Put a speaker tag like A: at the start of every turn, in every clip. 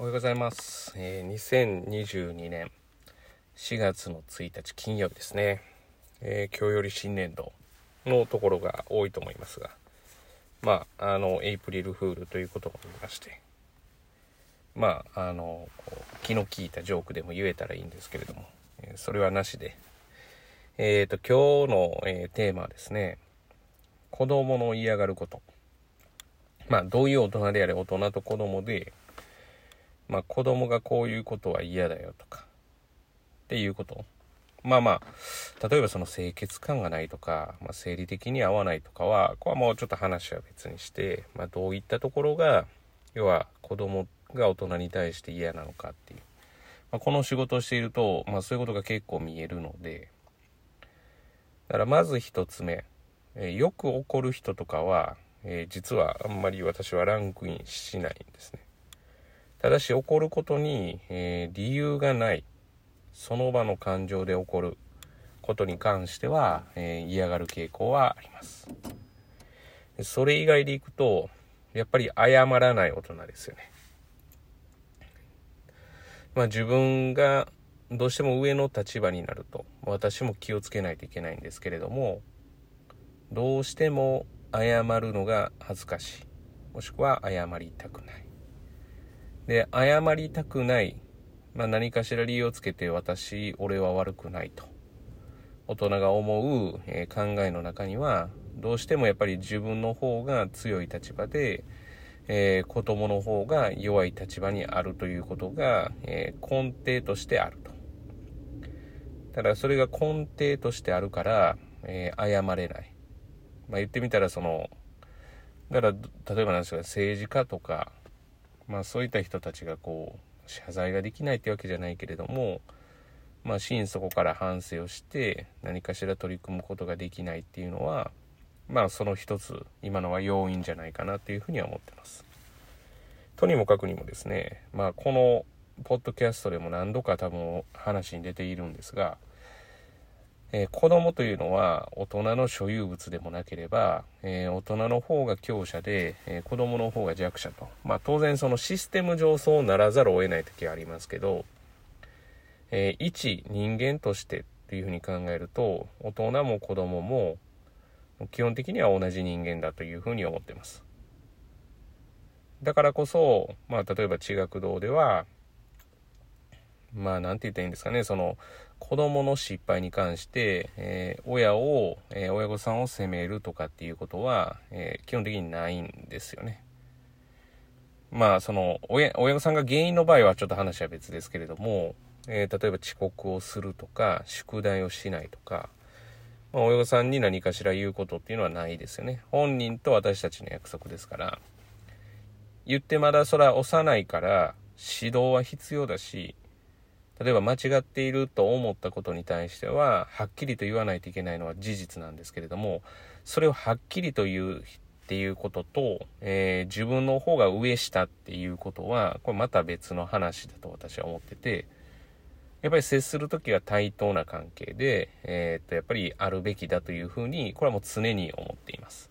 A: おはようございます。えー2022年4月の1日金曜日ですね。えー今日より新年度のところが多いと思いますが、まあ、あの、エイプリルフールということもありまして、まあ、あの、気の利いたジョークでも言えたらいいんですけれども、えそれはなしで、えっ、と、今日の、えテーマはですね、子供の嫌がること。まあ、どういう大人であれ大人と子供で、まあ、子供がこういうことは嫌だよとか、っていうこと？まあまあ、例えばその清潔感がないとか、まあ、生理的に合わないとかは、これはもうちょっと話は別にして、まあ、どういったところが、要は子供が大人に対して嫌なのかっていう。まあ、この仕事をしていると、まあ、そういうことが結構見えるので、だからまず一つ目、えーよく怒る人とかは、えー実はあんまり私はランクインしないんですね。ただし怒ることに、えー理由がない。その場の感情で起こることに関しては、えー嫌がる傾向はあります。それ以外でいくとやっぱり謝らない大人ですよね。まあ自分がどうしても上の立場になると私も気をつけないといけないんですけれどもどうしても謝るのが恥ずかしい。もしくは謝りたくない。で謝りたくない、まあ、何かしら理由をつけて私俺は悪くないと。大人が思う、えー考えの中にはどうしてもやっぱり自分の方が強い立場で、えー子供の方が弱い立場にあるということが、えー根底としてあると。ただそれが根底としてあるから、えー謝れない。まあ言ってみたらそのだから例えばなんですが政治家とかまあそういった人たちがこう謝罪ができないってわけじゃないけれどもまあ心底から反省をして何かしら取り組むことができないっていうのはまあその一つ今のは要因じゃないかなっていうふうには思ってます。とにもかくにもですねまあこのポッドキャストでも何度か多分話に出ているんですがえー子供というのは大人の所有物でもなければ、えー大人の方が強者で、えー子供の方が弱者と。まあ当然そのシステム上そうならざるを得ない時はありますけど、えー一人間としてっていうふうに考えると、大人も子供も基本的には同じ人間だというふうに思ってます。だからこそ、まあ例えば地学堂では、まあなんて言ったらいいんですかね、その子供の失敗に関して、えー親を、えー親御さんを責めるとかっていうことは、えー基本的にないんですよね。まあその親親御さんが原因の場合はちょっと話は別ですけれども、え例えば遅刻をするとか宿題をしないとか、まあ、親御さんに何かしら言うことっていうのはないですよね。本人と私たちの約束ですから。言ってまだそれは幼いから指導は必要だし、例えば間違っていると思ったことに対してははっきりと言わないといけないのは事実なんですけれどもそれをはっきりと言うっていうことと、えー自分の方が上下っていうことはこれまた別の話だと私は思っててやっぱり接する時は対等な関係で、えーっとやっぱりあるべきだというふうにこれはもう常に思っています。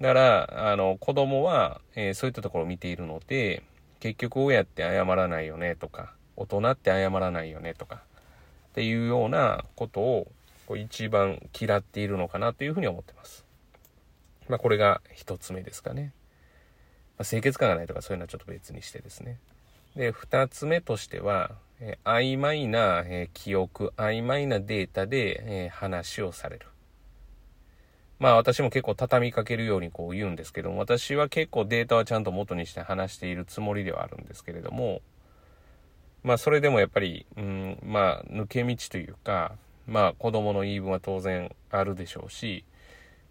A: だからあの子供は、えーそういったところを見ているので結局親って謝らないよねとか大人って謝らないよねとかっていうようなことをこう一番嫌っているのかなというふうに思ってます。まあこれが一つ目ですかね。まあ、清潔感がないとかそういうのはちょっと別にしてですね。で、二つ目としては、えー曖昧な、えー記憶、曖昧なデータで、えー話をされる。まあ私も結構畳みかけるようにこう言うんですけども、私は結構データはちゃんと元にして話しているつもりではあるんですけれども、まあそれでもやっぱり、うん、まあ抜け道というか、まあ子供の言い分は当然あるでしょうし、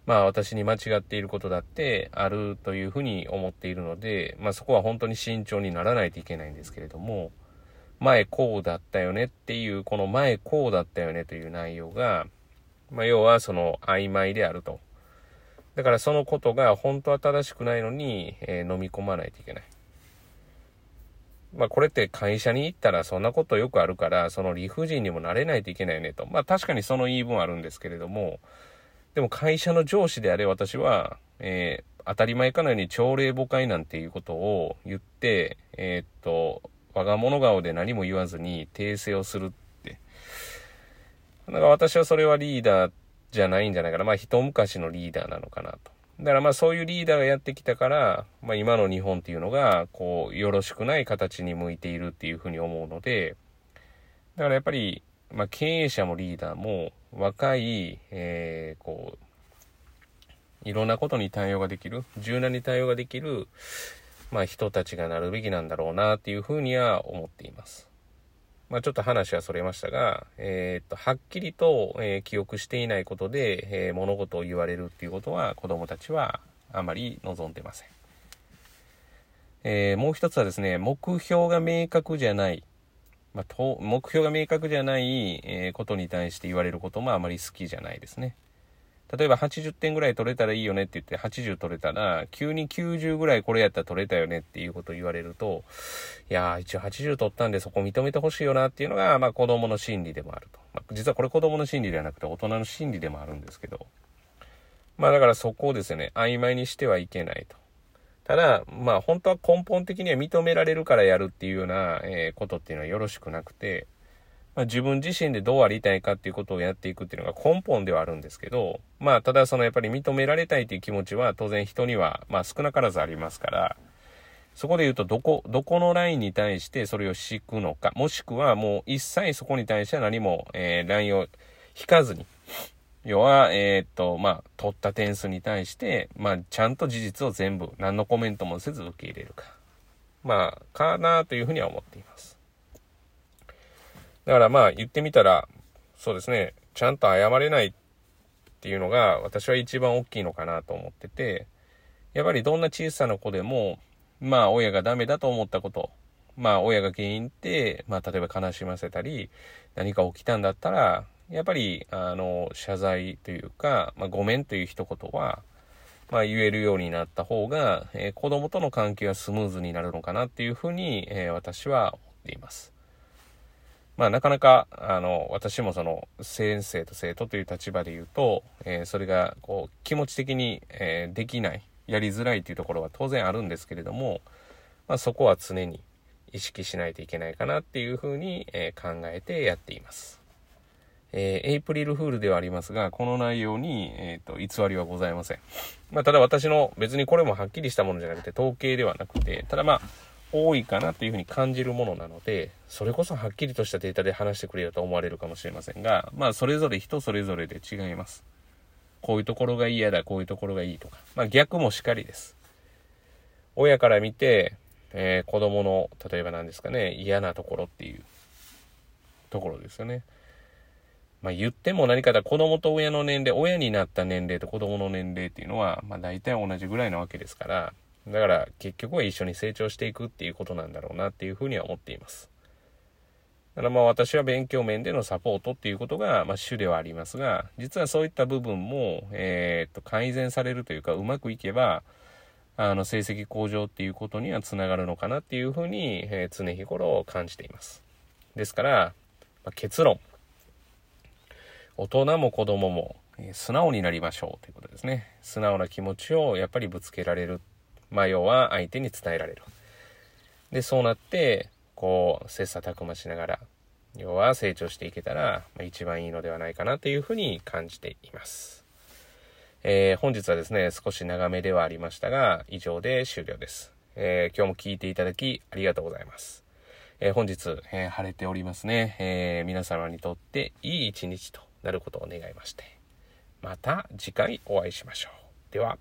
A: まあ私に間違っていることだってあるというふうに思っているので、まあそこは本当に慎重にならないといけないんですけれども、前こうだったよねっていう、この前こうだったよねという内容が、まあ要はその曖昧であると。だからそのことが本当は正しくないのに、えー飲み込まないといけない。まあこれって会社に行ったらそんなことよくあるから、その理不尽にもなれないといけないねと。まあ確かにその言い分あるんですけれども、でも会社の上司であれ私は、えー当たり前かのように朝礼誤解なんていうことを言って、えーっと、我者顔で何も言わずに訂正をするって。だから私はそれはリーダーじゃないんじゃないかな。まあ一昔のリーダーなのかなと。だからまあそういうリーダーがやってきたから、まあ今の日本っていうのが、こう、よろしくない形に向いているっていうふうに思うので、だからやっぱり、まあ経営者もリーダーも若い、えー、こう、いろんなことに対応ができる、柔軟に対応ができる、まあ人たちがなるべきなんだろうなっていうふうには思っています。まあ、ちょっと話はそれましたが、えー、っと、はっきりと、えー、記憶していないことで、えー、物事を言われるっていうことは子供たちはあまり望んでません。えもう一つはですね、目標が明確じゃない、まあ、と目標が明確じゃない、えことに対して言われることもあまり好きじゃないですね。例えば80点ぐらい取れたらいいよねって言って80取れたら、急に90ぐらいこれやったら取れたよねっていうことを言われると、いやー一応80取ったんでそこ認めてほしいよなっていうのが、まあ子供の心理でもあると。まあ、実はこれ子供の心理ではなくて大人の心理でもあるんですけど、まあだからそこをですね、曖昧にしてはいけないと。ただ、まあ本当は根本的には認められるからやるっていうような、えー、ことっていうのはよろしくなくて、まあ、自分自身でどうありたいかっていうことをやっていくっていうのが根本ではあるんですけど、まあ、ただそのやっぱり認められたいという気持ちは当然人には、まあ少なからずありますから、そこで言うとどこ、どこのラインに対してそれを敷くのか、もしくはもう一切そこに対しては何も、えー、ラインを引かずに、要は、えー、っと、まあ、取った点数に対して、まあ、ちゃんと事実を全部、何のコメントもせず受け入れるか。まあ、かなというふうには思っています。だからまあ言ってみたら、そうですね、ちゃんと謝れないっていうのが私は一番大きいのかなと思ってて、やっぱりどんな小さな子でも、まあ親がダメだと思ったこと、まあ親が原因って、まあ例えば悲しませたり、何か起きたんだったら、やっぱり、あの、謝罪というか、まあ、ごめんという一言は、まあ、言えるようになった方が、えー、子供との関係はスムーズになるのかなっていうふうに、えー、私は思っています。まあなかなか、あの、私もその先生と生徒という立場で言うと、えー、それがこう気持ち的に、えー、できない、やりづらいというところは当然あるんですけれども、まあそこは常に意識しないといけないかなっていうふうに、えー、考えてやっています。えー、エイプリルフールではありますが、この内容に、えっ、ー、と、偽りはございません。まあ、ただ私の別にこれもはっきりしたものじゃなくて統計ではなくて、ただまあ、多いかなというふうに感じるものなので、それこそはっきりとしたデータで話してくれよと思われるかもしれませんが、まあそれぞれ人それぞれで違います。こういうところが嫌だ、こういうところがいいとか。まあ逆もしかりです。親から見て、えー、子供の、例えば何ですかね、嫌なところっていうところですよね。まあ言っても何かだ、子供と親の年齢、親になった年齢と子供の年齢っていうのは、まあ大体同じぐらいなわけですから、だから結局は一緒に成長していくっていうことなんだろうなっていうふうには思っています。だからまあ私は勉強面でのサポートっていうことが、まあ、主ではありますが、実はそういった部分も、え、っと、改善されるというか、うまくいけば、あの、成績向上っていうことにはつながるのかなっていうふうに、え、常日頃感じています。ですから、まあ、結論。大人も子供も、え、素直になりましょうということですね。素直な気持ちをやっぱりぶつけられるまあ、要は相手に伝えられる。で、そうなって、こう、切磋琢磨しながら、要は成長していけたら、まあ、一番いいのではないかなというふうに感じています。えー、本日はですね、少し長めではありましたが、以上で終了です。えー、今日も聞いていただきありがとうございます。えー、本日、え晴れておりますね、え皆様にとっていい一日となることを願いまして、また次回お会いしましょう。では。